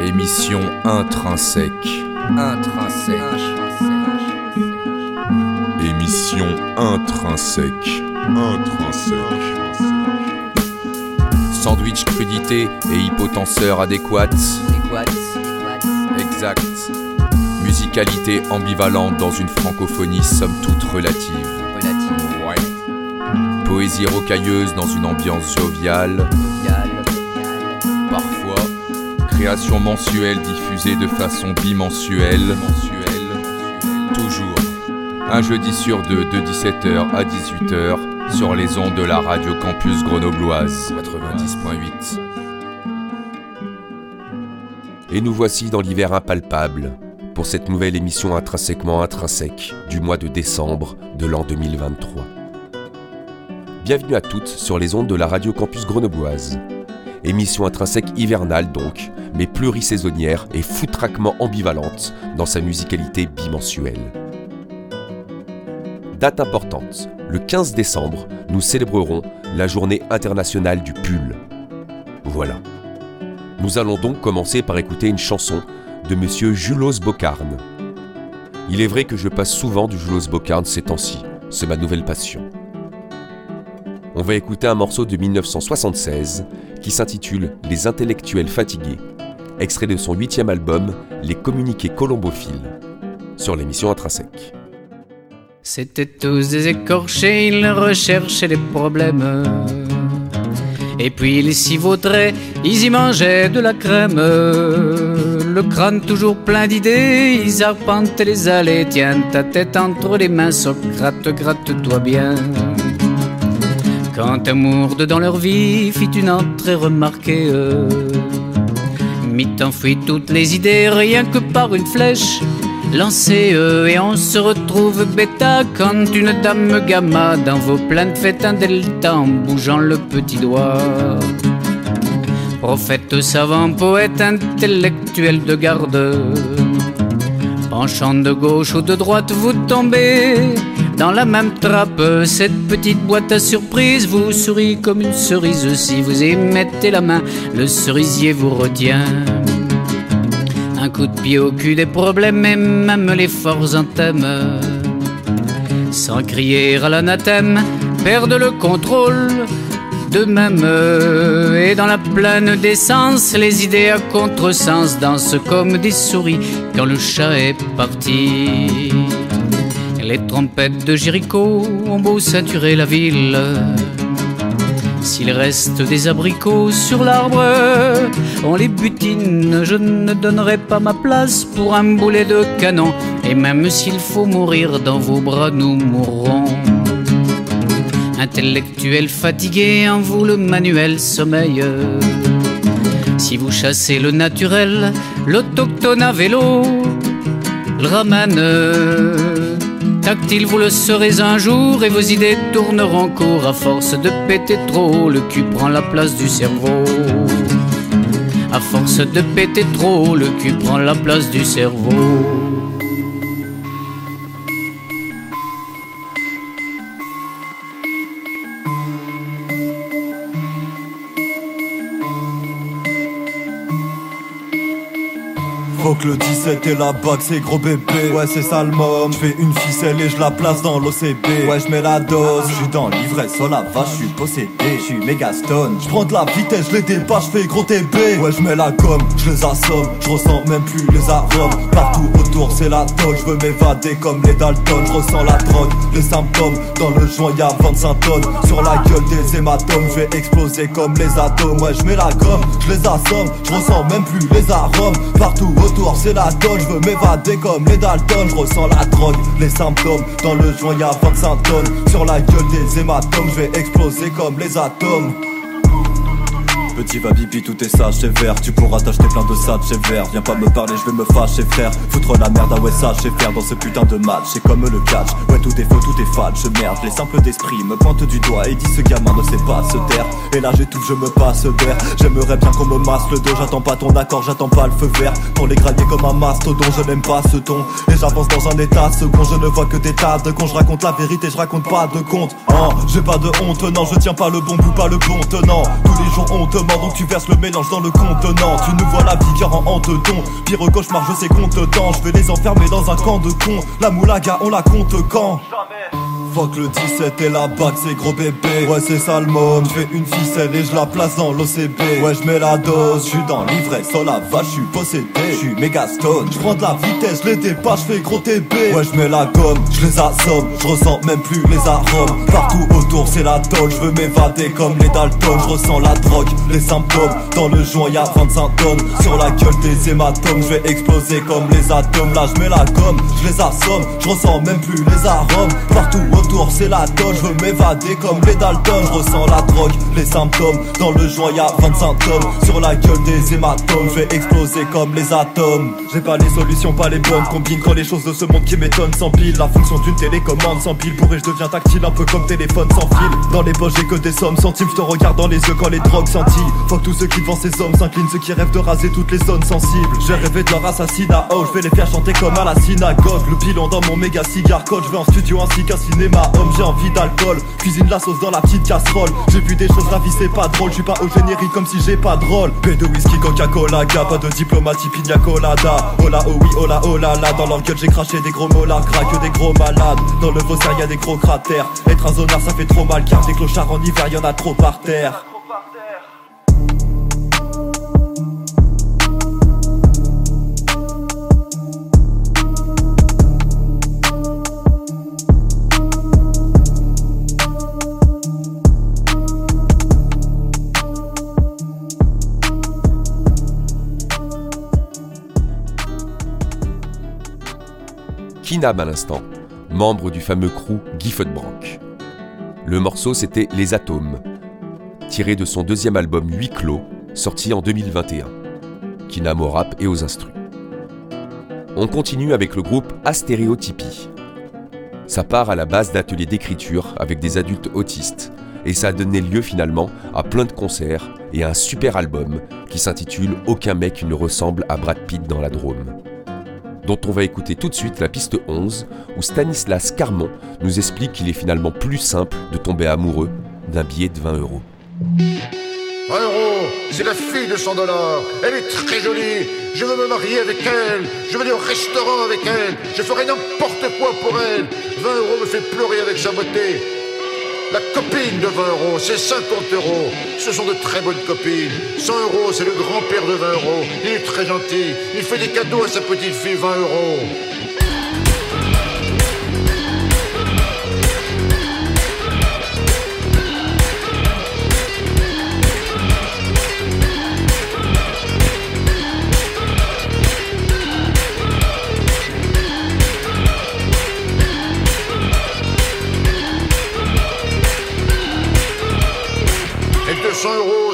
Émission intrinsèque. Intrinsèque. Émission intrinsèque. Intrinsèque. Sandwich crudité et hypotenseur adéquate. Musicalité ambivalente dans une francophonie somme toute relative. Ouais. Poésie rocailleuse dans une ambiance joviale. Parfois, création mensuelle diffusée de façon bimensuelle. Toujours. Un jeudi sur deux de 17h à 18h sur les ondes de la radio campus grenobloise Et nous voici dans l'hiver impalpable pour cette nouvelle émission intrinsèquement intrinsèque du mois de décembre de l'an 2023. Bienvenue à toutes sur les ondes de la radio campus grenobloise. Émission intrinsèque hivernale donc, mais plurisaisonnière et foutraquement ambivalente dans sa musicalité bimensuelle. Date importante, le 15 décembre, nous célébrerons la journée internationale du pull. Voilà. Nous allons donc commencer par écouter une chanson de monsieur Julos Bocarne. Il est vrai que je passe souvent du Julos Bocarne ces temps-ci, c'est ma nouvelle passion. On va écouter un morceau de 1976 qui s'intitule Les intellectuels fatigués, extrait de son huitième album Les communiqués colombophiles, sur l'émission Intrinsèque. C'étaient tous des écorchés, ils recherchaient des problèmes. Et puis ils s'y vautraient, ils y mangeaient de la crème. Le crâne toujours plein d'idées, ils arpentaient les allées. Tiens ta tête entre les mains, Socrate, gratte-toi bien. Quand amour dans leur vie fit une entrée remarquée, mit enfouit toutes les idées rien que par une flèche lancez et on se retrouve bêta quand une dame gamma dans vos plaintes fait un delta en bougeant le petit doigt. Prophète savant, poète intellectuel de garde, penchant de gauche ou de droite, vous tombez dans la même trappe. Cette petite boîte à surprise vous sourit comme une cerise. Si vous y mettez la main, le cerisier vous retient. Un coup de pied au cul des problèmes et même les forts anthèmes. Sans crier à l'anathème, perdent le contrôle de même. Et dans la pleine d'essence, les idées à contresens dansent comme des souris quand le chat est parti. Les trompettes de Jéricho ont beau saturer la ville. S'il reste des abricots sur l'arbre, on les butine. Je ne donnerai pas ma place pour un boulet de canon. Et même s'il faut mourir dans vos bras, nous mourrons. Intellectuel fatigué, en vous le manuel sommeil. Si vous chassez le naturel, l'autochtone à vélo le ramène Tactile, vous le serez un jour et vos idées tourneront court à force de péter trop. Le cul prend la place du cerveau. À force de péter trop, le cul prend la place du cerveau. Que le 17 et la bague c'est gros bébé. Ouais c'est ça le mom Je fais une ficelle et je la place dans l'OCB Ouais je mets la dose. Je suis dans l'ivresse oh la vache je suis possédé. Je suis méga stone. Je prends de la vitesse je les dépasse je fais gros TB Ouais je mets la gomme je les assomme. Je ressens même plus les arômes. Partout autour c'est la toge Je veux m'évader comme les Dalton. Je ressens la drogue les symptômes. Dans le joint y'a 25 tonnes. Sur la gueule des hématomes Je vais exploser comme les atomes. Ouais je mets la gomme je les assomme. Je ressens même plus les arômes. Partout autour c'est la je veux m'évader comme les Dalton, je ressens la drogue, les symptômes, dans le joint y'a 25 tonnes, sur la gueule des hématomes, je vais exploser comme les atomes. Petit va bibi, tout est sage, c'est vert. Tu pourras t'acheter plein de chez vert. Viens pas me parler, je vais me fâcher, frère. Foutre la merde, ah ouais, ça, c'est faire dans ce putain de match. C'est comme le catch, ouais, tout est faux, tout est fade. Je merde, les simples d'esprit me pointent du doigt et dit ce gamin ne sait pas se taire. Et là, j'étouffe, je me passe d'air. J'aimerais bien qu'on me masse le dos, j'attends pas ton accord, j'attends pas le feu vert. Pour les gravier comme un mastodon, je n'aime pas ce ton. Et j'avance dans un état second, je ne vois que des tas de cons. Je raconte la vérité, je raconte pas de compte. Hein, j'ai pas de honte, non, je tiens pas le bon bout, pas le bon tenant. Tous les jours on donc tu verses le mélange dans le contenant. Tu nous vois la car en hante ton. Pire cauchemar, je sais qu'on te. Je vais les enfermer dans un camp de cons. La moulaga, on la compte quand? Fuck le 17 et la bague, c'est gros bébé. Ouais, c'est le Je fais une ficelle et je la place dans l'OCB. Ouais, je mets la dose, je suis dans l'ivresse. Oh la vache, je suis possédé. Je suis méga stone. Je prends de la vitesse, les dépasse, je fais gros TB. Ouais, je mets la gomme, je les assomme. Je ressens même plus les arômes. Partout autour, c'est la tôle. Je veux m'évader comme les Dalton. Je ressens la drogue, les symptômes. Dans le joint, y'a 25 tonnes. Sur la gueule des hématomes, je vais exploser comme les atomes. Là, je mets la gomme, je les assomme. Je ressens même plus les arômes. Partout autour, c'est la doge, je veux m'évader comme les Dalton, ressens la drogue, les symptômes, dans le joint y'a 25 tomes, sur la gueule des hématomes, je vais exploser comme les atomes. J'ai pas les solutions, pas les bonnes, combine quand les choses de ce monde qui m'étonnent. Sans pile, la fonction d'une télécommande. Sans pile, pourrais je deviens tactile. Un peu comme téléphone sans fil. Dans les poches j'ai que des sommes centimes, je te regarde dans les yeux quand les drogues scintillent. Faut que tous ceux qui devant ces hommes s'inclinent, ceux qui rêvent de raser toutes les zones sensibles. J'ai rêvé de leur assassinat, oh je vais les faire chanter comme à la synagogue, le pilon dans mon méga cigare code, je vais en studio ainsi qu'un cinéma homme, j'ai envie d'alcool. Cuisine la sauce dans la petite casserole. J'ai vu des choses, la vie c'est pas drôle. Je suis pas au générique comme si j'ai pas de rôle. Paix de whisky, Coca-Cola, pas de diplomatie, pina colada. Là, oh oui, oh là, oh là. Dans leur gueule, j'ai craché des gros molars, que des gros malades. Dans le y y'a des gros cratères. Être un zonard, ça fait trop mal car des clochards en hiver, y'en a trop par terre. Kinam à l'instant, membre du fameux crew Guy Le morceau c'était Les Atomes, tiré de son deuxième album Huit clos, sorti en 2021. Kinam au rap et aux instrus. On continue avec le groupe Astéréotypie. Ça part à la base d'ateliers d'écriture avec des adultes autistes, et ça a donné lieu finalement à plein de concerts et à un super album qui s'intitule Aucun mec ne ressemble à Brad Pitt dans la Drôme dont on va écouter tout de suite la piste 11, où Stanislas Carmon nous explique qu'il est finalement plus simple de tomber amoureux d'un billet de 20 euros. 20 euros, c'est la fille de 100 dollars. Elle est très jolie. Je veux me marier avec elle. Je veux aller au restaurant avec elle. Je ferai n'importe quoi pour elle. 20 euros me fait pleurer avec sa beauté. La copine de 20 euros, c'est 50 euros. Ce sont de très bonnes copines. 100 euros, c'est le grand-père de 20 euros. Il est très gentil. Il fait des cadeaux à sa petite fille 20 euros.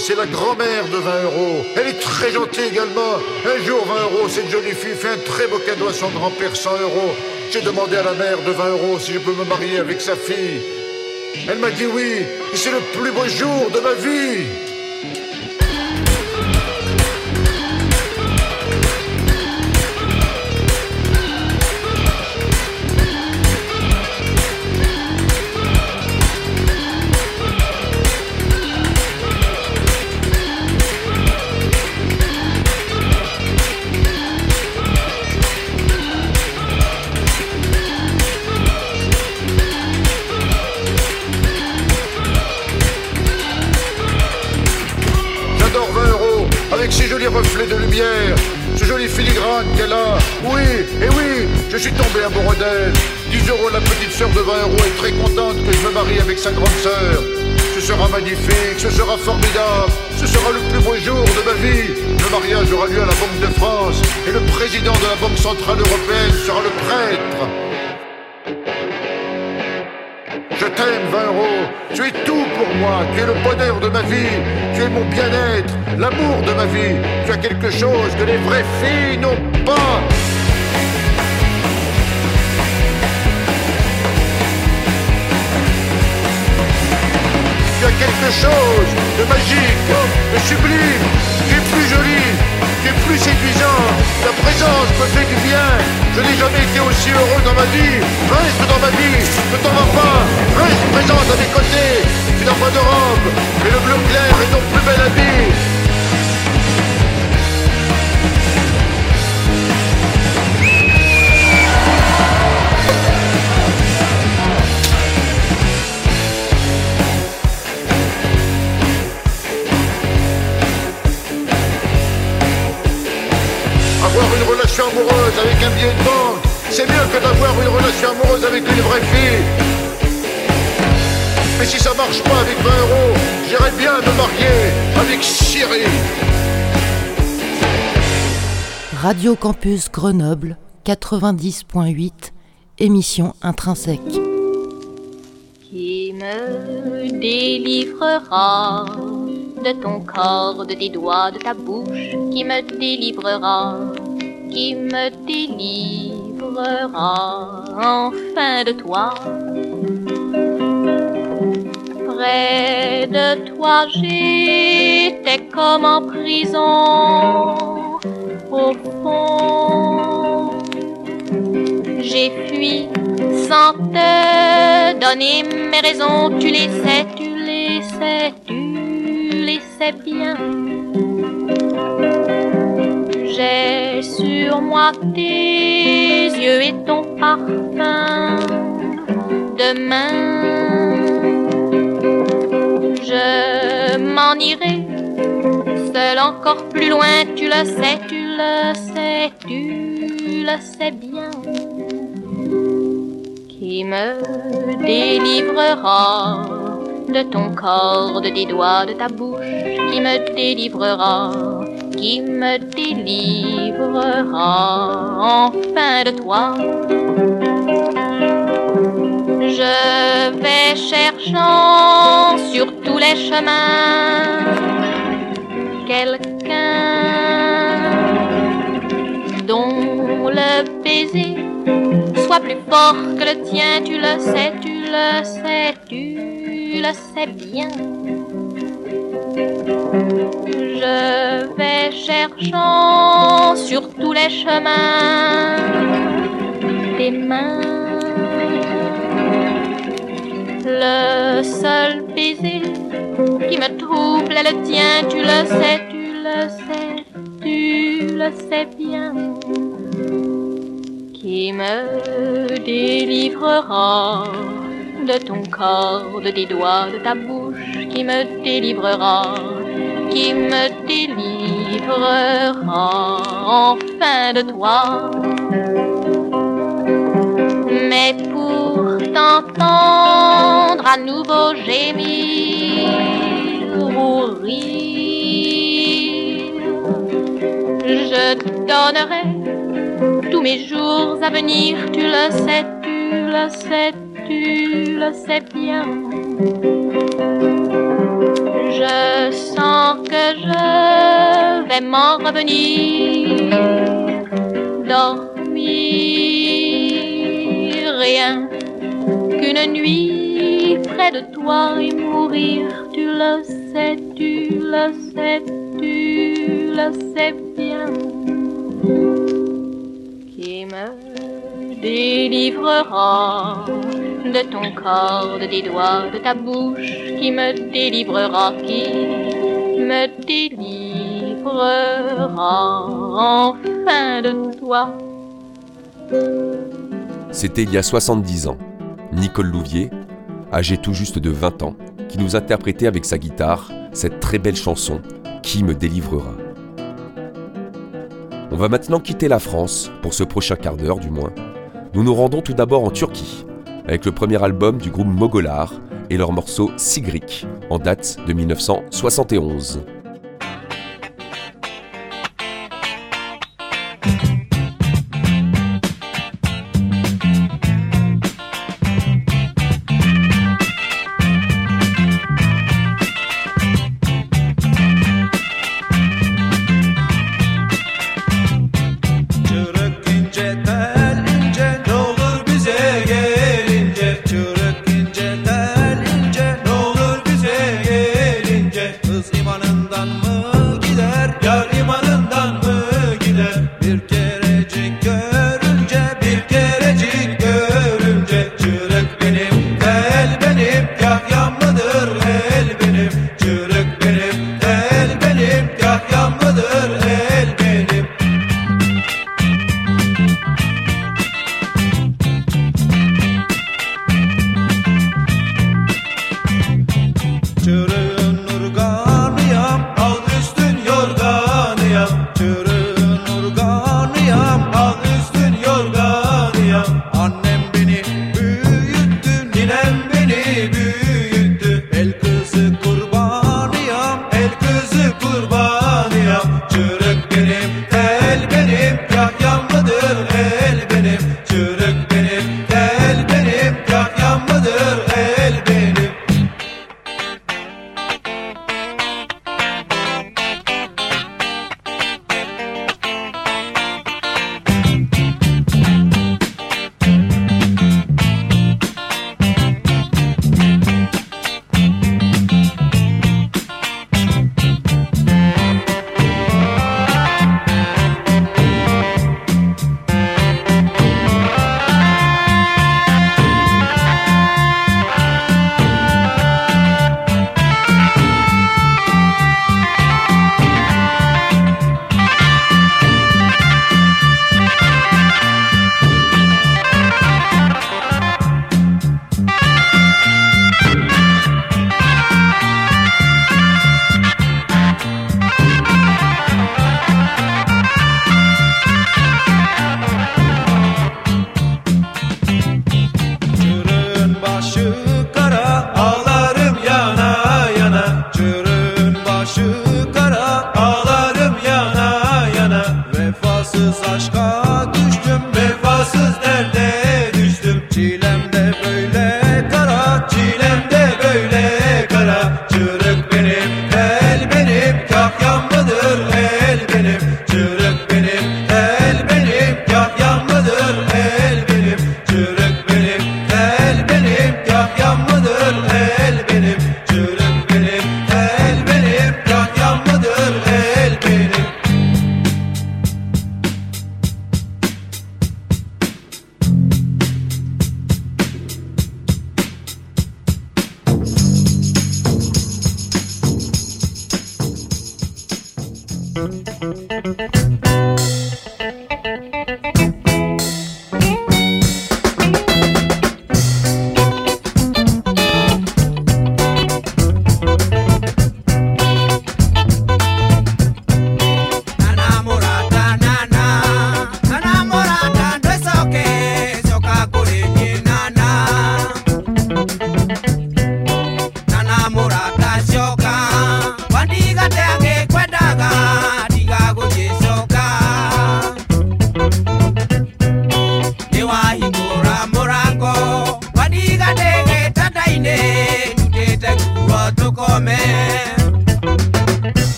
C'est la grand-mère de 20 euros. Elle est très gentille également. Un jour, 20 euros, cette jolie fille fait un très beau cadeau à son grand-père, 100 euros. J'ai demandé à la mère de 20 euros si je peux me marier avec sa fille. Elle m'a dit oui, et c'est le plus beau jour de ma vie. Reflet de lumière, ce joli filigrane qu'elle a. Oui, et oui, je suis tombé amoureux d'elle. 10 euros la petite sœur de 20 euros est très contente que je me marie avec sa grande sœur. Ce sera magnifique, ce sera formidable, ce sera le plus beau jour de ma vie. Le mariage aura lieu à la Banque de France et le président de la Banque Centrale Européenne sera le prêtre. Je t'aime, 20 euros. Tu es tout pour moi. Tu es le bonheur de ma vie. Tu es mon bien-être, l'amour de ma vie. Tu as quelque chose que les vraies filles n'ont pas. Tu as quelque chose de magique, de sublime. Tu es plus jolie, es plus séduisant. Ta présence me fait du bien. Je n'ai jamais été aussi heureux dans ma vie. Reste dans ma vie, ne t'en vas pas. Reste présente à mes côtés. Tu n'as pas de robe, mais le bleu clair est ton plus bel habit. Amoureuse avec un billet de banque, c'est mieux que d'avoir une relation amoureuse avec une vraie fille. Mais si ça marche pas avec 20 euros, j'irais bien me marier avec Siri. Radio Campus Grenoble 90.8, émission intrinsèque. Qui me délivrera de ton corps, de tes doigts, de ta bouche, qui me délivrera qui me délivrera enfin de toi. Près de toi j'étais comme en prison. Au fond, j'ai fui sans te donner mes raisons. Tu les sais, tu les sais, tu les sais bien j'ai sur moi tes yeux et ton parfum. Demain, je m'en irai seul encore plus loin. Tu le sais, tu le sais, tu le sais bien. Qui me délivrera de ton corps, de tes doigts, de ta bouche, qui me délivrera qui me délivrera enfin de toi. Je vais cherchant sur tous les chemins quelqu'un dont le baiser soit plus fort que le tien, tu le sais, tu le sais, tu le sais bien. Je vais cherchant sur tous les chemins tes mains. Le seul baiser qui me trouble est le tien, tu le sais, tu le sais, tu le sais bien. Qui me délivrera de ton corps, de tes doigts, de ta bouche, qui me délivrera qui me délivrera enfin de toi. Mais pour t'entendre à nouveau gémir ou rire, je donnerai tous mes jours à venir, tu le sais, tu le sais, tu le sais bien je sens que je vais m'en revenir. Dormir, rien qu'une nuit près de toi et mourir. Tu le sais, tu le sais, tu le sais bien. Qui me délivrera de ton corps, de tes doigts, de ta bouche, qui me délivrera, qui me délivrera enfin de toi. C'était il y a 70 ans. Nicole Louvier, âgée tout juste de 20 ans, qui nous interprétait avec sa guitare cette très belle chanson Qui me délivrera. On va maintenant quitter la France, pour ce prochain quart d'heure du moins. Nous nous rendons tout d'abord en Turquie, avec le premier album du groupe Mogolar et leur morceau Sigrik, en date de 1971.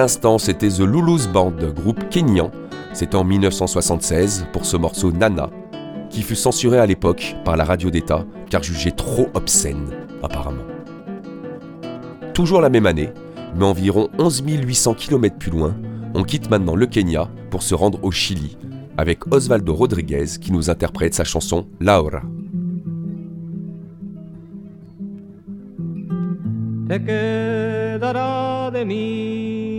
L'instant, c'était The Lulu's Band, groupe kényan. C'était en 1976 pour ce morceau Nana, qui fut censuré à l'époque par la radio d'État car jugé trop obscène, apparemment. Toujours la même année, mais environ 11 800 km plus loin, on quitte maintenant le Kenya pour se rendre au Chili, avec Osvaldo Rodriguez qui nous interprète sa chanson Laura. Te quedará de mí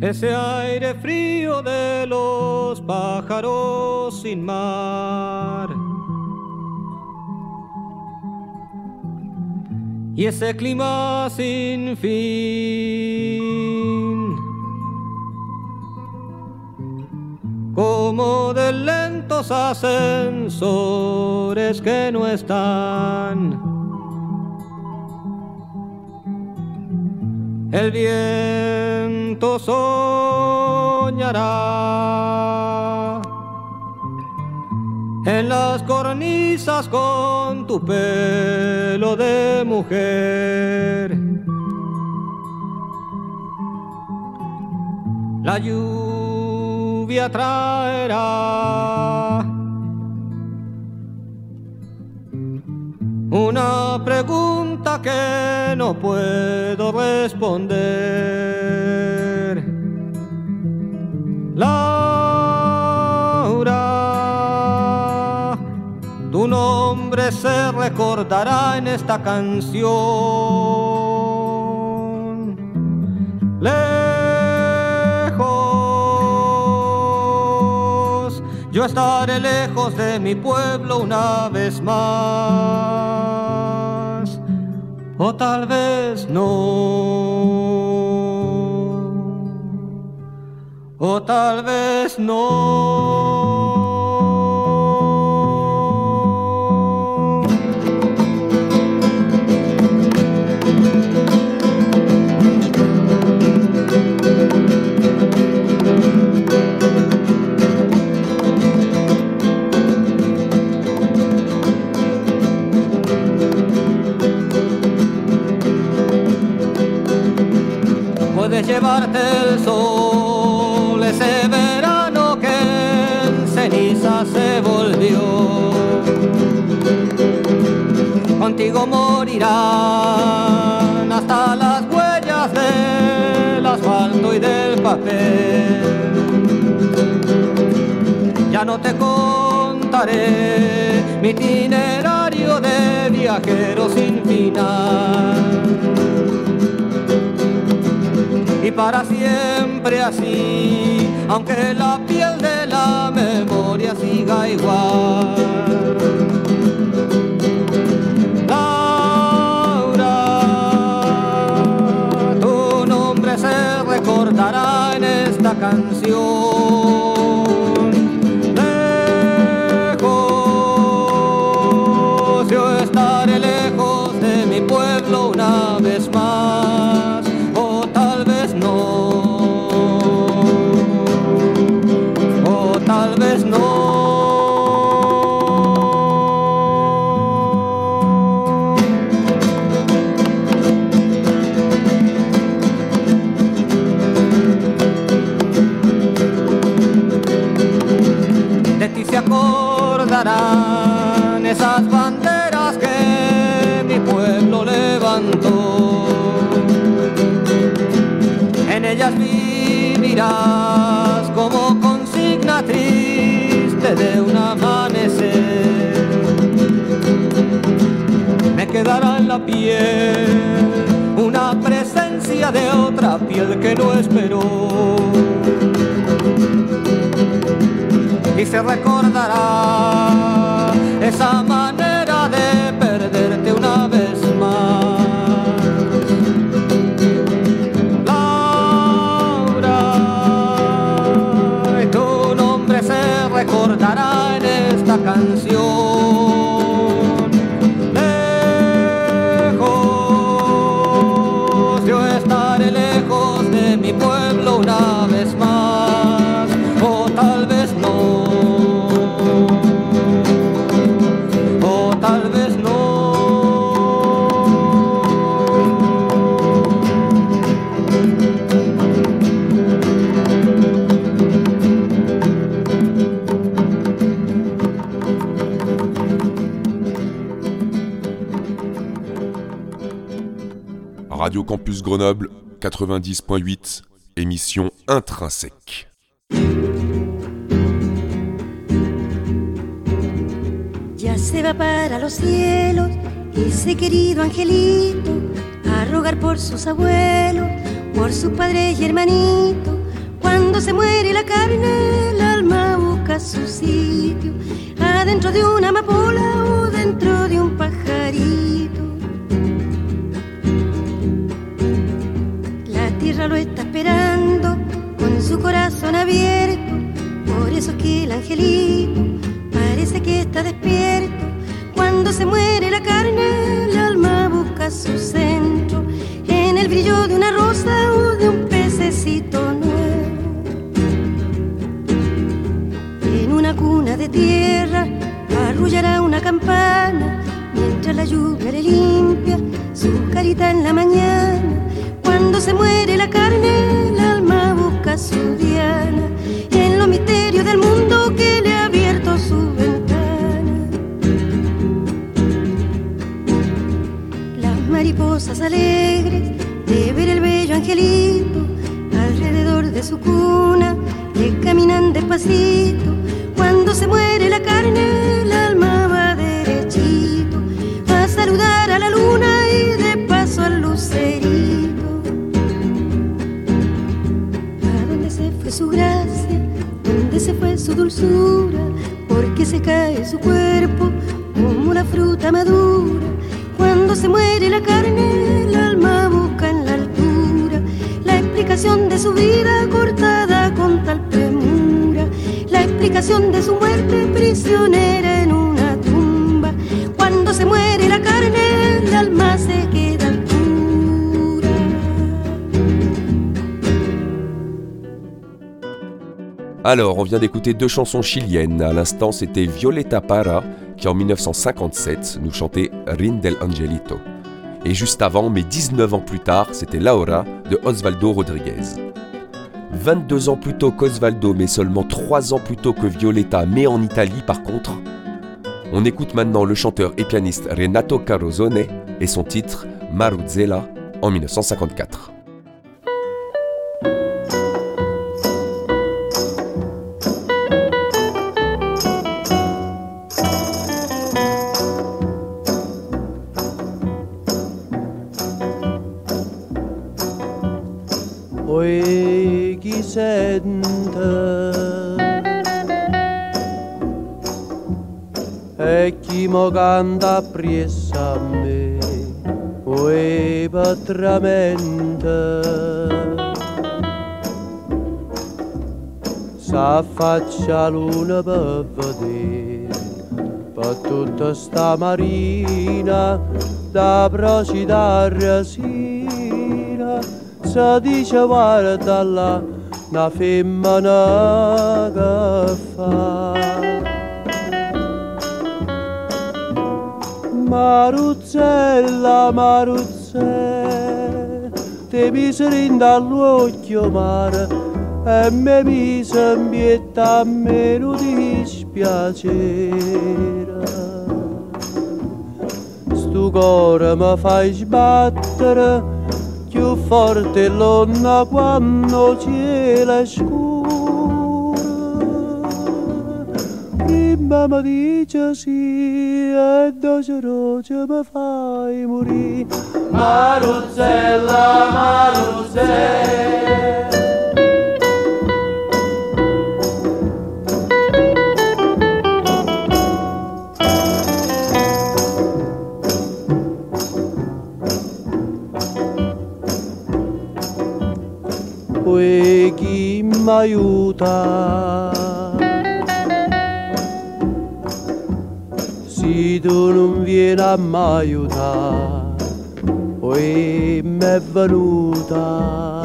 ese aire frío de los pájaros sin mar. Y ese clima sin fin, como de lentos ascensores que no están. el viento soñará en las cornisas con tu pelo de mujer. La lluvia traerá una pregunta que no puedo responder. Laura, tu nombre se recordará en esta canción. Yo estaré lejos de mi pueblo una vez más o tal vez no, o tal vez no. Ya no te contaré mi itinerario de viajero sin final y para siempre así, aunque la piel de la memoria siga igual. Laura, tu nombre se recordará canción. Ellas vivirás como consigna triste de un amanecer. Me quedará en la piel una presencia de otra piel que no esperó y se recordará esa Radio Campus Grenoble 90.8, émission intrinsèque. Ya se va para los cielos ese querido angelito a rogar por sus abuelos, por sus padres y hermanitos. Cuando se muere la carne, el alma busca su sitio, adentro de una amapola parece que está despierto. Cuando se muere la carne, el alma busca su centro en el brillo de una rosa o de un pececito nuevo. En una cuna de tierra arrullará una campana mientras la lluvia le limpia su carita en la mañana. Cuando se muere la carne, el alma busca su diana en los misterios del mundo mariposas alegres de ver el bello angelito alrededor de su cuna le caminan despacito. Cuando se muere la carne, el alma va derechito a saludar a la luna y de paso al lucerito. ¿A dónde se fue su gracia? ¿Dónde se fue su dulzura? Porque se cae su cuerpo como una fruta madura. Cuando se muere la carne, el alma busca en la altura la explicación de su vida cortada con tal premura, la explicación de su muerte prisionera en una tumba. Cuando se muere la carne, el alma se queda pura. Alors, on vient d'écouter deux chansons chiliennes. À l'instant, c'était Violeta Parra qui, en 1957, nous chantait Rin del Angelito. Et juste avant, mais 19 ans plus tard, c'était Laura de Osvaldo Rodriguez. 22 ans plus tôt qu'Osvaldo, mais seulement 3 ans plus tôt que Violeta, mais en Italie par contre. On écoute maintenant le chanteur et pianiste Renato Carosone et son titre Maruzella en 1954. E chi mo canta appresso a me Oi patramente. S'affaccia luna per vedere per tutta sta marina da procida resina. Si dice guarda là una femmina che fa Maruzzella, Maruzzella, ti miseri dall'occhio mare e mi mise in pietà a me non dispiacere. Stu cuore mi fai sbattere più forte l'onna quando cielo è scuro. bambadiccia sì e docero ce me fai Maruzzella, Maruzzella chi m'aiuta se tu non vieni a mi aiutare poi mi è venuta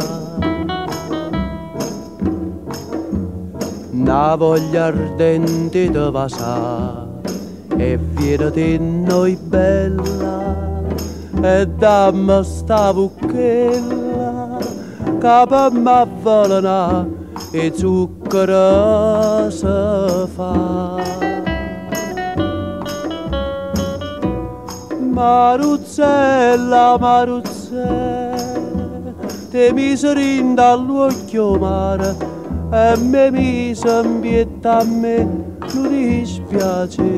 una voglia ardente di vasare e viene di noi bella e dammi sta bucchella capa m'avvelena e zucchero se fa. Maruzzella, Maruzzella, te miserin dall'occhio mare e me mise in a me non dispiacera.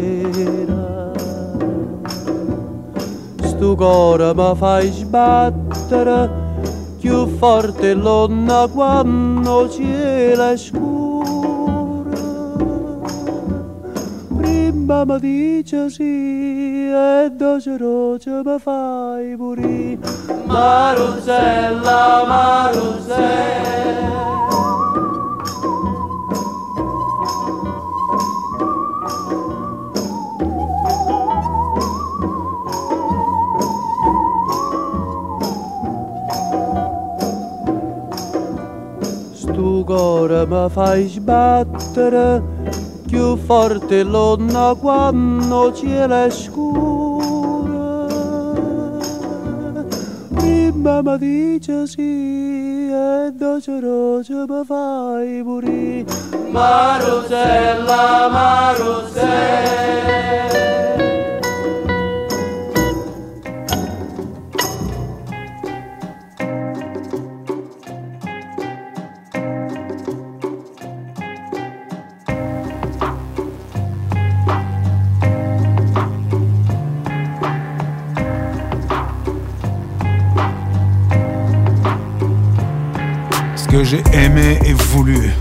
Sto cuore mi fai sbattere più forte l'onna quando cielo è scuro mi dice sì e doce roce mi fai morire Maruzella, Maruzella Stu cuore mi fai sbattere più forte l'onna quando cielo è scuro. Prima mi dice sì e doce roce mi fai morire. Maruzella, Maruzella j'ai aimé et voulu,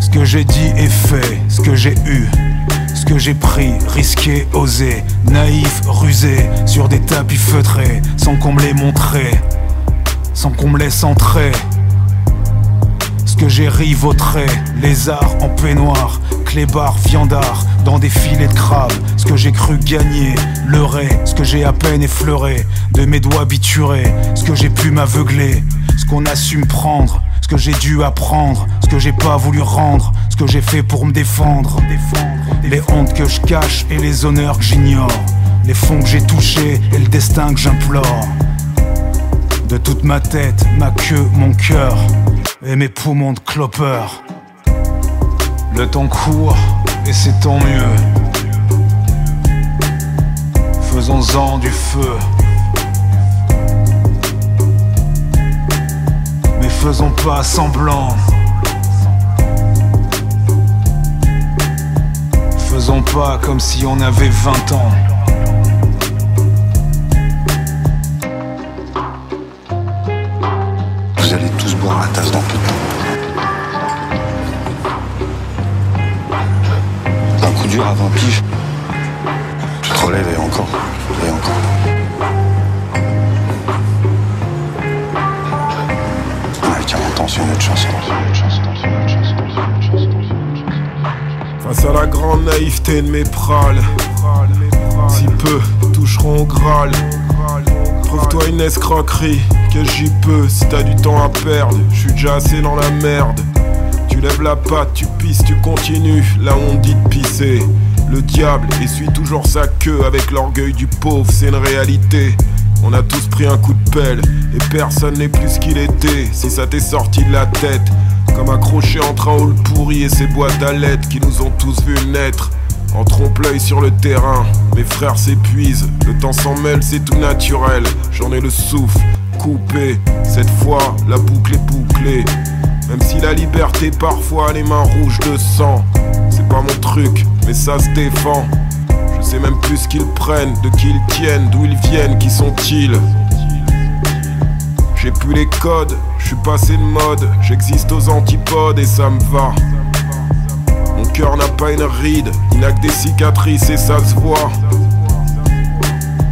ce que j'ai dit et fait, ce que j'ai eu, ce que j'ai pris, risqué, osé, naïf, rusé, sur des tapis feutrés, sans qu'on me les montrait, sans qu'on me laisse entrer. Ce que j'ai rivautré, lézard en peignoir, clébard, viandard, dans des filets de crabe, ce que j'ai cru gagner, leurrer, ce que j'ai à peine effleuré, de mes doigts biturés, ce que j'ai pu m'aveugler, ce qu'on a su me prendre, ce que j'ai dû apprendre, ce que j'ai pas voulu rendre, ce que j'ai fait pour me défendre, les hontes que je cache et les honneurs que j'ignore, les fonds que j'ai touchés et le destin que j'implore. De toute ma tête, ma queue, mon cœur et mes poumons de clopeur. Le temps court et c'est tant mieux. Faisons-en du feu. Faisons pas semblant. Faisons pas comme si on avait 20 ans. Vous allez tous boire la tasse dans peu de temps. Un coup dur avant pige. Tu te relèves. Et encore. Grande naïveté de mes prales, si peu toucheront au Graal. Trouve-toi une escroquerie, que j'y peux si t'as du temps à perdre. Je suis déjà assez dans la merde. Tu lèves la patte, tu pisses, tu continues. Là où on dit de pisser. Le diable essuie toujours sa queue avec l'orgueil du pauvre, c'est une réalité. On a tous pris un coup de pelle et personne n'est plus ce qu'il était. Si ça t'est sorti de la tête, comme accroché entre un hall pourri et ses boîtes à lettres qui nous ont tous vus naître. En trompe-l'œil sur le terrain, mes frères s'épuisent, le temps s'en mêle, c'est tout naturel. J'en ai le souffle coupé, cette fois la boucle est bouclée. Même si la liberté parfois a les mains rouges de sang, c'est pas mon truc, mais ça se défend. Je sais même plus ce qu'ils prennent, de qui ils tiennent, d'où ils viennent, qui sont-ils? J'ai plus les codes, je suis passé de mode, j'existe aux antipodes et ça me va. Mon cœur n'a pas une ride, il n'a que des cicatrices et ça se voit.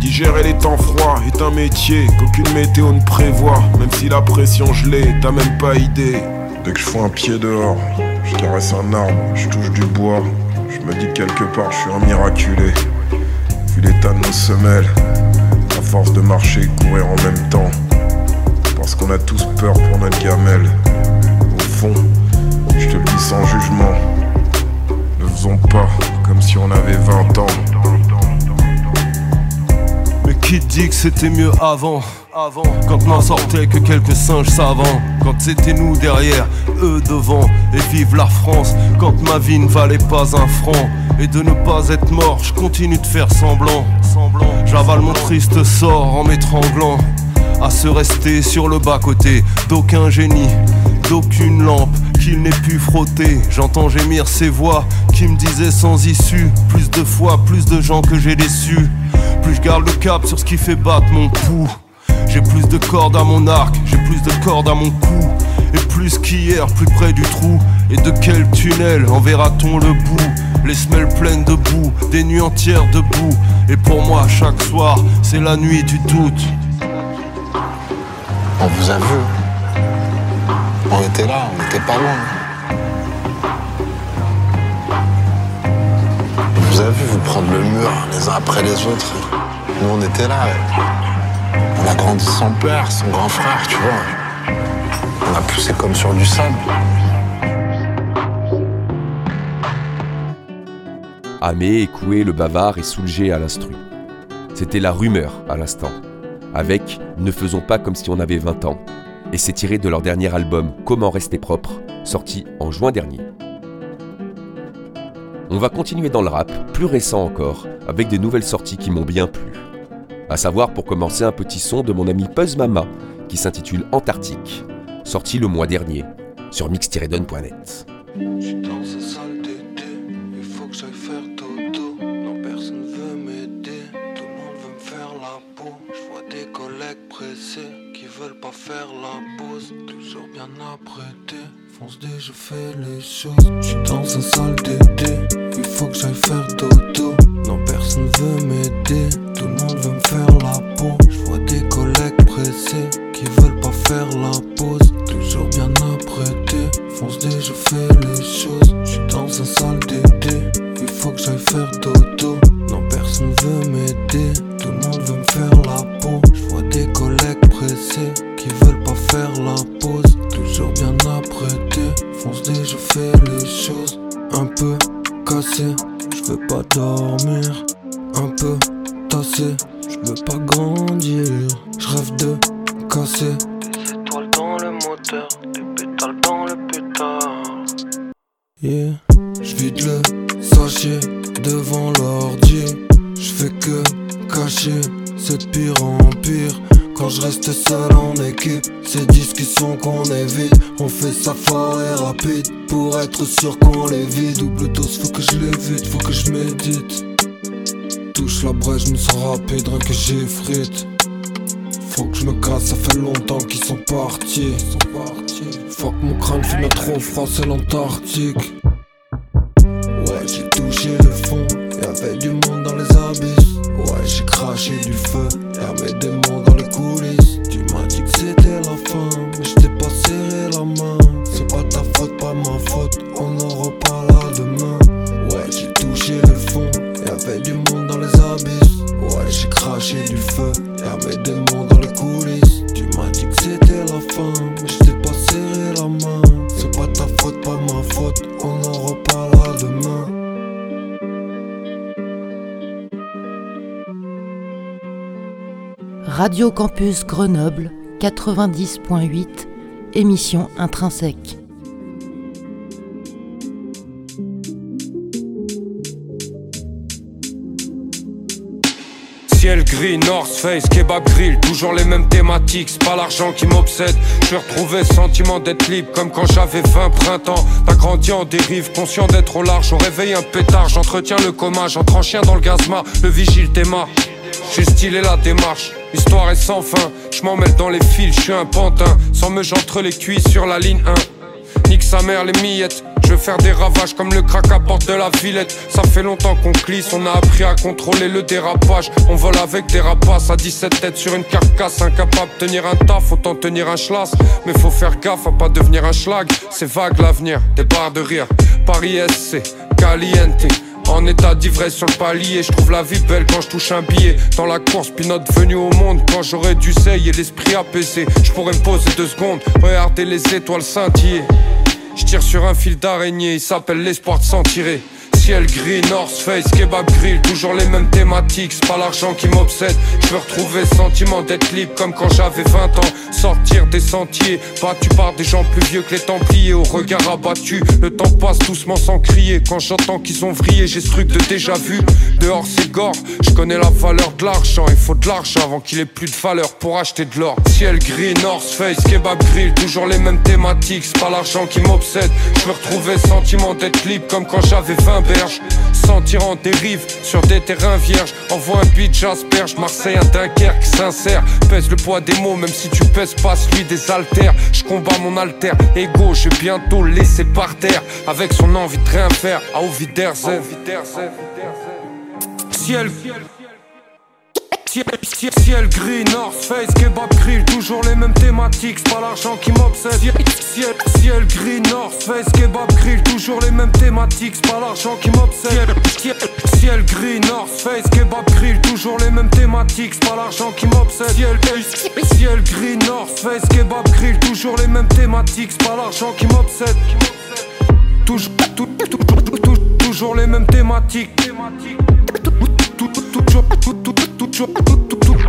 Digérer les temps froids est un métier qu'aucune météo ne prévoit. Même si la pression gelée, t'as même pas idée. Dès que je fous un pied dehors, je caresse un arbre, je touche du bois. Je me dis que quelque part je suis un miraculé. Vu l'état de nos semelles, à force de marcher et courir en même temps. Parce qu'on a tous peur pour notre gamelle. Au fond, je te le dis sans jugement. Ne faisons pas comme si on avait 20 ans. Mais qui dit que c'était mieux avant? Avant, quand n'en sortait que quelques singes savants, quand c'était nous derrière, eux devant, et vive la France, quand ma vie ne valait pas un franc, et de ne pas être mort, je continue de faire semblant, semblant, j'avale mon triste sort en m'étranglant, à se rester sur le bas-côté d'aucun génie, d'aucune lampe qu'il n'ait pu frotter. J'entends gémir ces voix qui me disaient sans issue, plus de fois, plus de gens que j'ai déçus. Plus je garde le cap sur ce qui fait battre mon pouls. J'ai plus de cordes à mon arc, j'ai plus de cordes à mon cou. Et plus qu'hier, plus près du trou. Et de quel tunnel enverra-t-on le bout? Les semelles pleines de boue, des nuits entières debout. Et pour moi, chaque soir, c'est la nuit du doute. On vous a vu. On était là, on n'était pas loin. On vous a vu vous prendre le mur les uns après les autres. Nous on était là. On a grandi sans père, son grand frère, tu vois. On a poussé comme sur du sable. Amé, Écoué, le bavard et Soulgé à l'instru. C'était la rumeur à l'instant. Avec Ne faisons pas comme si on avait 20 ans. Et c'est tiré de leur dernier album Comment rester propre, sorti en juin dernier. On va continuer dans le rap, plus récent encore, avec des nouvelles sorties qui m'ont bien plu. À savoir pour commencer un petit son de mon ami Puzz Mama qui s'intitule Antarctique, sorti le mois dernier sur mix-don.net. faire la pause. Toujours bien apprêté, fonce dès je fais les choses. J'suis dans un sale d'été, il faut que j'aille faire dodo. Non, personne veut m'aider, tout le monde veut me faire la peau. Je vois des collègues pressés qui veulent pas faire la pause. Radio Campus Grenoble 90.8, émission intrinsèque. Ciel gris, North Face, kebab grill, toujours les mêmes thématiques, c'est pas l'argent qui m'obsède. Je le sentiment d'être libre comme quand j'avais 20 printemps. T'as grandi en dérive, conscient d'être au large, au réveil un pétard, j'entretiens le coma, j'entre en chien dans le gazma, le vigile t'aima. J'ai stylé la démarche, l'histoire est sans fin, je m'en mêle dans les fils, je suis un pantin, sans me j'entre les cuisses sur la ligne 1. Nique sa mère les miettes, je veux faire des ravages comme le crack à porte de la Villette. Ça fait longtemps qu'on glisse, on a appris à contrôler le dérapage. On vole avec des rapaces à 17 têtes sur une carcasse. Incapable de tenir un taf, autant tenir un schlass. Mais faut faire gaffe à pas devenir un schlag. C'est vague l'avenir, des barres de rire. Paris SC, caliente. En état d'ivresse sur le palier, je trouve la vie belle quand je touche un billet. Dans la course, pinote venu au monde quand j'aurais dû et l'esprit apaisé. Je pourrais me poser deux secondes, regarder les étoiles scintiller. Je tire sur un fil d'araignée, il s'appelle l'espoir de s'en tirer. Ciel gris, North Face, kebab grill, toujours les mêmes thématiques, c'est pas l'argent qui m'obsède. Je veux retrouver sentiment d'être libre comme quand j'avais 20 ans. Sortir des sentiers, battu par des gens plus vieux que les Templiers, au regard abattu. Le temps passe doucement sans crier. Quand j'entends qu'ils ont vrillé, j'ai ce truc de déjà vu. Dehors c'est gore, je connais la valeur de l'argent. Il faut de l'argent avant qu'il ait plus de valeur pour acheter de l'or. Ciel gris, North Face, kebab grill, toujours les mêmes thématiques, c'est pas l'argent qui m'obsède. Je veux retrouver sentiment d'être libre comme quand j'avais 20 Sentir en dérive sur des terrains vierges. Envoie un beat, j'asperge. Marseille, un Dunkerque, sincère. Pèse le poids des mots, même si tu pèses pas celui des altères. Je combats mon alter, ego, je vais bientôt laisser par terre. Avec son envie de rien faire, à Oviderzen. Ciel. Ciel, ciel, ciel gris, North Face, kebab grill, toujours les mêmes thématiques, c'est pas l'argent qui m'obsède. Ciel, ciel, ciel gris, North Face, kebab grill, toujours les mêmes thématiques, c'est pas l'argent qui m'obsède. Ciel, ciel, ciel gris, North Face, kebab grill, toujours les mêmes thématiques, c'est pas l'argent qui m'obsède. Ciel, ciel gris, North Face, kebab grill, toujours les mêmes thématiques, c'est pas l'argent qui m'obsède. Toujours, toujours les mêmes thématiques. Toujours,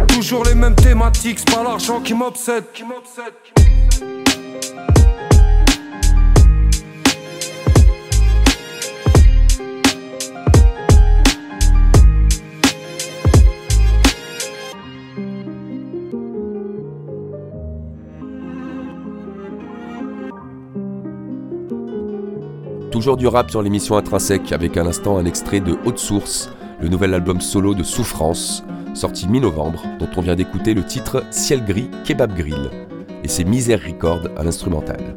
toujours, les mêmes thématiques, c'est pas l'argent qui m'obsède. qui m'obsède. Toujours du rap sur l'émission Intrinsèque avec à l'instant un extrait de Haute Source, le nouvel album solo de Souffrance, sorti mi-novembre, dont on vient d'écouter le titre Ciel gris Kebab Grill, et c'est Misère Record à l'instrumental.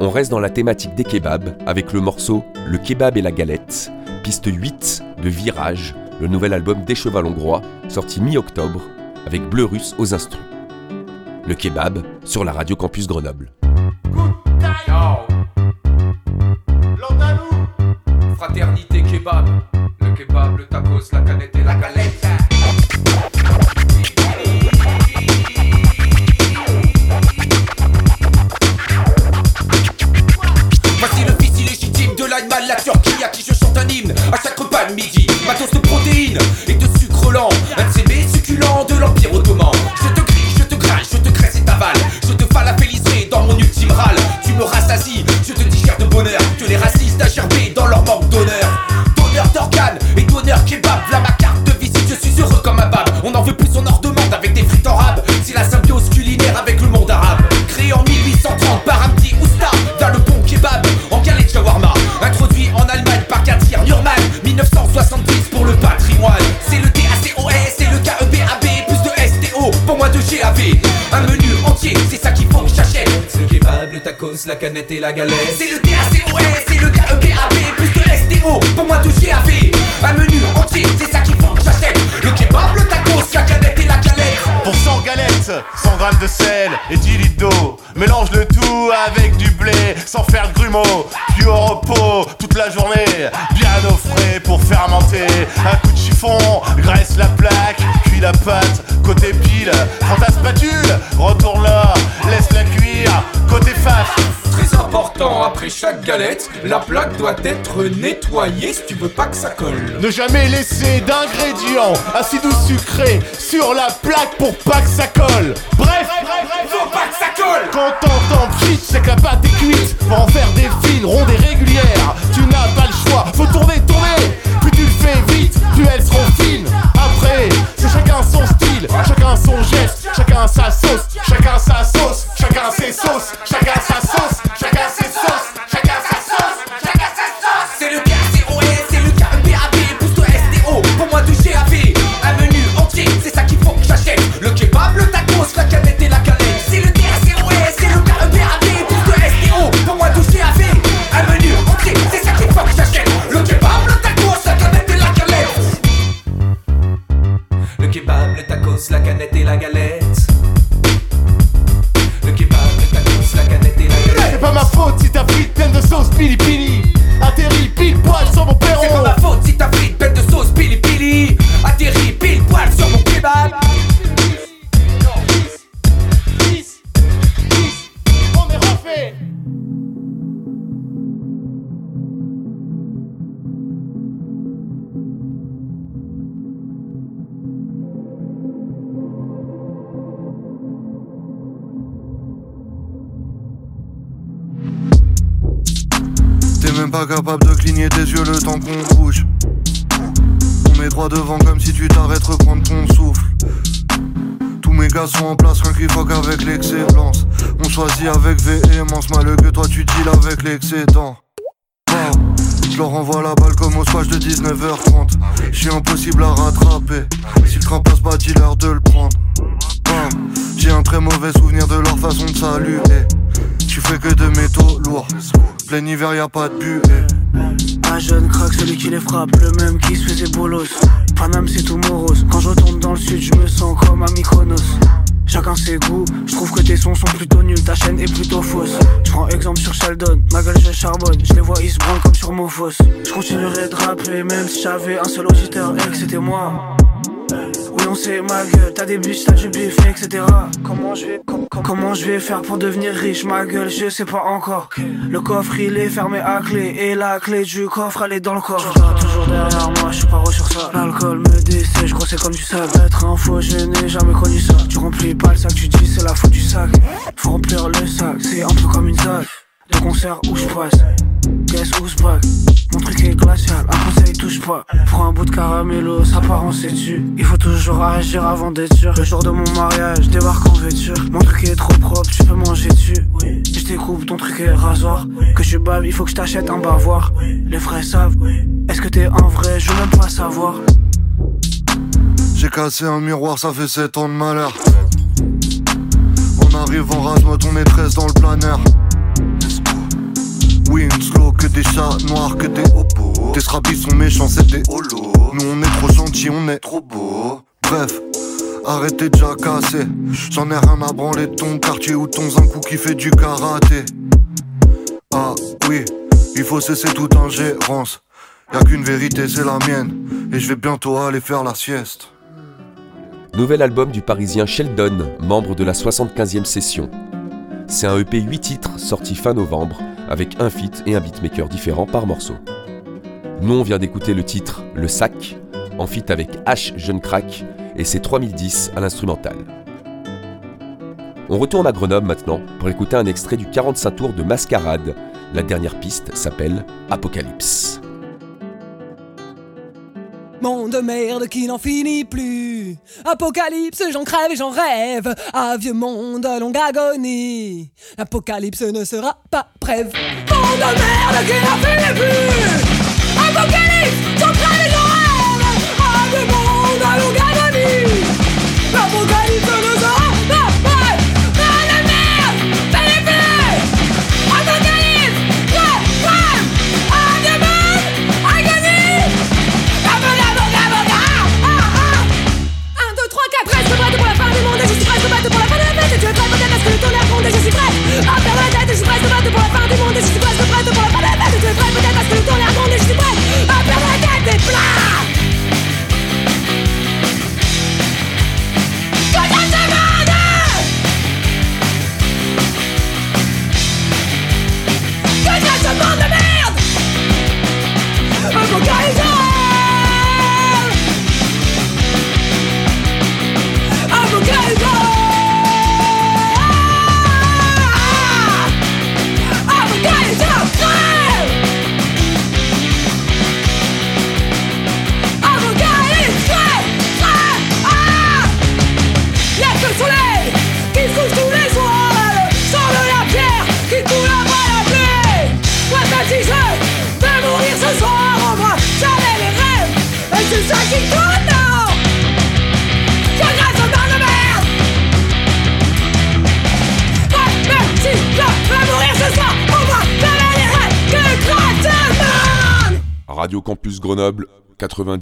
On reste dans la thématique des kebabs avec le morceau Le kebab et la galette, piste 8 de Virage, le nouvel album des Cheval Hongrois, sorti mi-octobre, avec Bleu Russe aux instrus. Le kebab sur la radio Campus Grenoble. Fraternité kebab, le kebab, le tacos, la canette et la galette. La Turquie à qui je chante un hymne à chaque repas de midi. Matos de protéines et de sucre lent, un mets succulents de l'Empire ottoman. Je te grille, je te graille, je te graisse et t'avale. Je te falaféliserai dans mon ultime râle. Tu me rassasies, je te digère de bonheur. Que les racistes tacos, la canette et la galette. C'est le DACOS, c'est le KEBAB, plus de STO, pour moi de GAV. Un menu entier, c'est ça qu'il faut que j'achète. Le kebab, le tacos, la canette et la galette. Pour 100 galettes, 100 grammes de sel et 10 litres d'eau. Mélange le tout avec du blé sans faire de grumeaux. Puis au repos toute la journée, bien au frais pour fermenter. Un coup de chiffon, graisse la plaque, la pâte, côté pile. Prends ta spatule, retourne-la, laisse-la cuire, côté face. Très important, après chaque galette, la plaque doit être nettoyée si tu veux pas que ça colle. Ne jamais laisser d'ingrédients acides ou sucrés sur la plaque pour pas que ça colle. Bref, faut pas que ça colle. Quand t'entends pchit, c'est que la pâte est cuite. Pour en faire des fils rondes et régulières, tu n'as pas le choix. Faut tourner, tourner. Plus tu le fais vite, plus elles seront fines. Chacun son style, chacun son geste, chacun sa sauce, chacun sa sauce, chacun ses sauces, chacun sa sauce, de saluer. Tu fais que de métaux lourds. Plein hiver, y a pas de but. Un jeune crack, celui qui les frappe, le même qui se faisait bolos. Paname, c'est tout morose. Quand je retourne dans le sud, je me sens comme un Mykonos. Chacun ses goûts, je trouve que tes sons sont plutôt nuls, ta chaîne est plutôt fausse. Je prends exemple sur Sheldon, ma gueule je charbonne, je les vois ils se branlent comme sur Mofos. Je continuerai de rapper même si j'avais un seul auditeur et que c'était moi. Oui on sait ma gueule, t'as des biches, t'as du bif, etc. Comment je vais, com- com- comment je vais faire pour devenir riche, ma gueule, je sais pas encore. Le coffre il est fermé à clé et la clé du coffre elle est dans le coffre. Toujours derrière moi, je suis pas sur ça. L'alcool me dessèche, gros c'est comme du sable. Être un faux, je n'ai jamais connu ça. Tu remplis pas le sac, tu dis c'est la faute du sac. Faut remplir le sac, c'est un peu comme une salle. Les concerts où je passe, guess who's back? Mon truc est glacial, un conseil touche pas. Prends un bout de caramello, ça part en sais-tu. Il faut toujours agir avant d'être sûr. Le jour de mon mariage, débarque en vêture. Mon truc est trop propre, tu peux manger dessus. Je découpe, ton truc est rasoir. Que je bave, il faut que je t'achète un bavoir. Les vrais savent. Est-ce que t'es un vrai, je veux pas savoir. J'ai cassé un miroir, ça fait 7 ans de malheur. On arrive en rase-mode, on est 13 dans le planeur. Winslow, que des chats noirs, que des hobos. Tes scrappies sont méchants, c'est des holos. Nous on est trop gentils, on est trop beau. Bref, arrêtez de casser. J'en ai rien à branler de ton quartier ou ton zinc qui fait du karaté. Ah oui, il faut cesser toute ingérence. Y'a qu'une vérité, c'est la mienne. Et je vais bientôt aller faire la sieste. Nouvel album du parisien Sheldon, membre de la 75e session. C'est un EP 8 titres sorti fin novembre, avec un feat et un beatmaker différent par morceau. Nous on vient d'écouter le titre Le Sac, en feat avec H Jeune Crack, et c'est 3010 à l'instrumental. On retourne à Grenoble maintenant pour écouter un extrait du 45 tours de Mascarade. La dernière piste s'appelle Apocalypse. Monde de merde qui n'en finit plus. Apocalypse, j'en crève et j'en rêve. Ah vieux monde, longue agonie. L'apocalypse ne sera pas brève. Monde de merde qui n'en finit plus.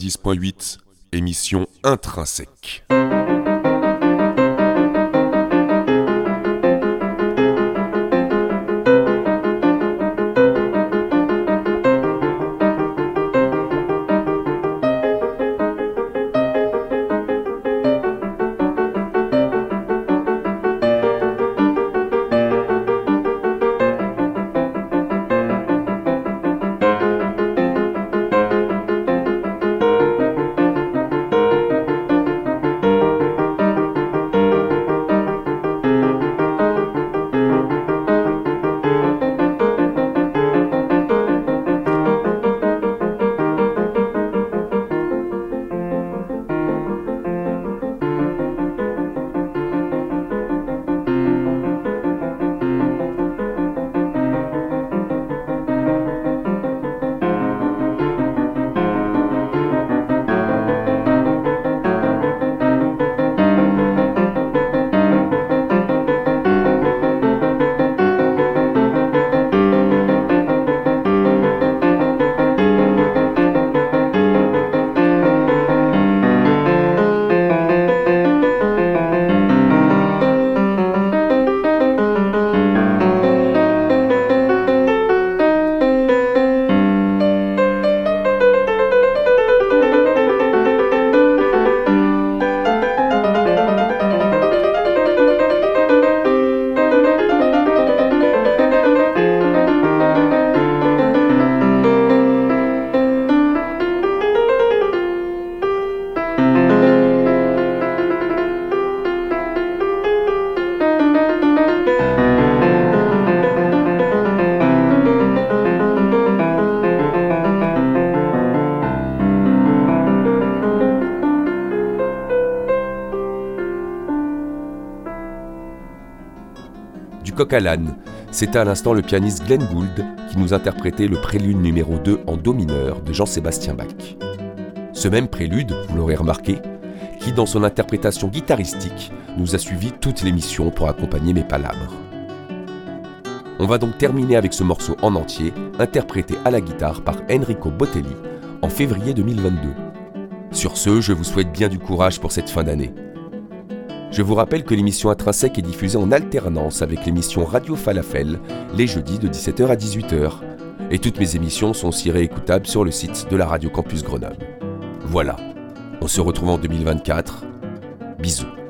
90.8, émission intrinsèque. C'était à l'instant le pianiste Glenn Gould qui nous interprétait le prélude numéro 2 en Do mineur de Jean-Sébastien Bach. Ce même prélude, vous l'aurez remarqué, qui dans son interprétation guitaristique nous a suivi toute l'émission pour accompagner mes palabres. On va donc terminer avec ce morceau en entier, interprété à la guitare par Enrico Botelli en février 2022. Sur ce, je vous souhaite bien du courage pour cette fin d'année. Je vous rappelle que l'émission Intrinsèque est diffusée en alternance avec l'émission Radio Falafel les jeudis de 17h à 18h. Et toutes mes émissions sont aussi réécoutables sur le site de la Radio Campus Grenoble. Voilà, on se retrouve en 2024. Bisous.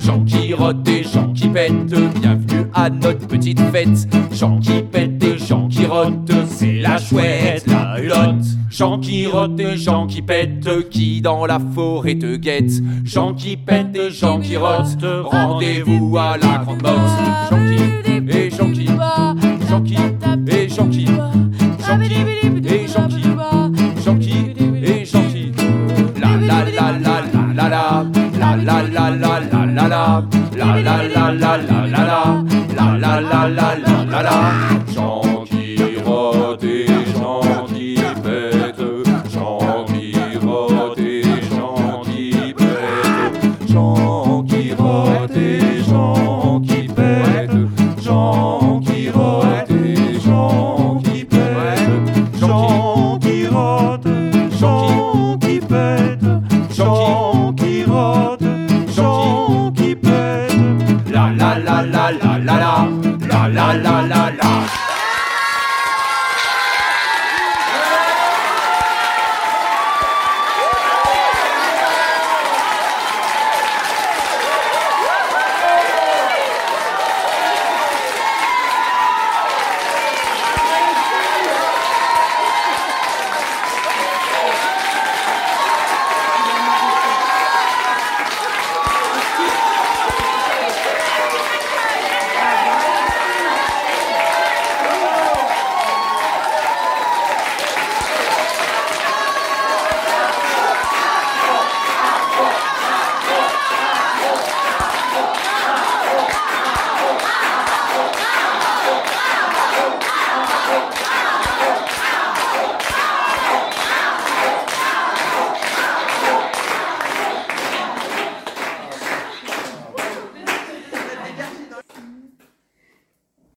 Gens qui rotent et gens qui pètent, bienvenue à notre petite fête. Gens qui pètent et gens qui rotent, c'est la chouette, la hulotte. Gens qui rotent et gens qui pètent, qui dans la forêt te guettent. Gens qui pètent et gens qui rotent, rendez-vous à la grande motte. Gens qui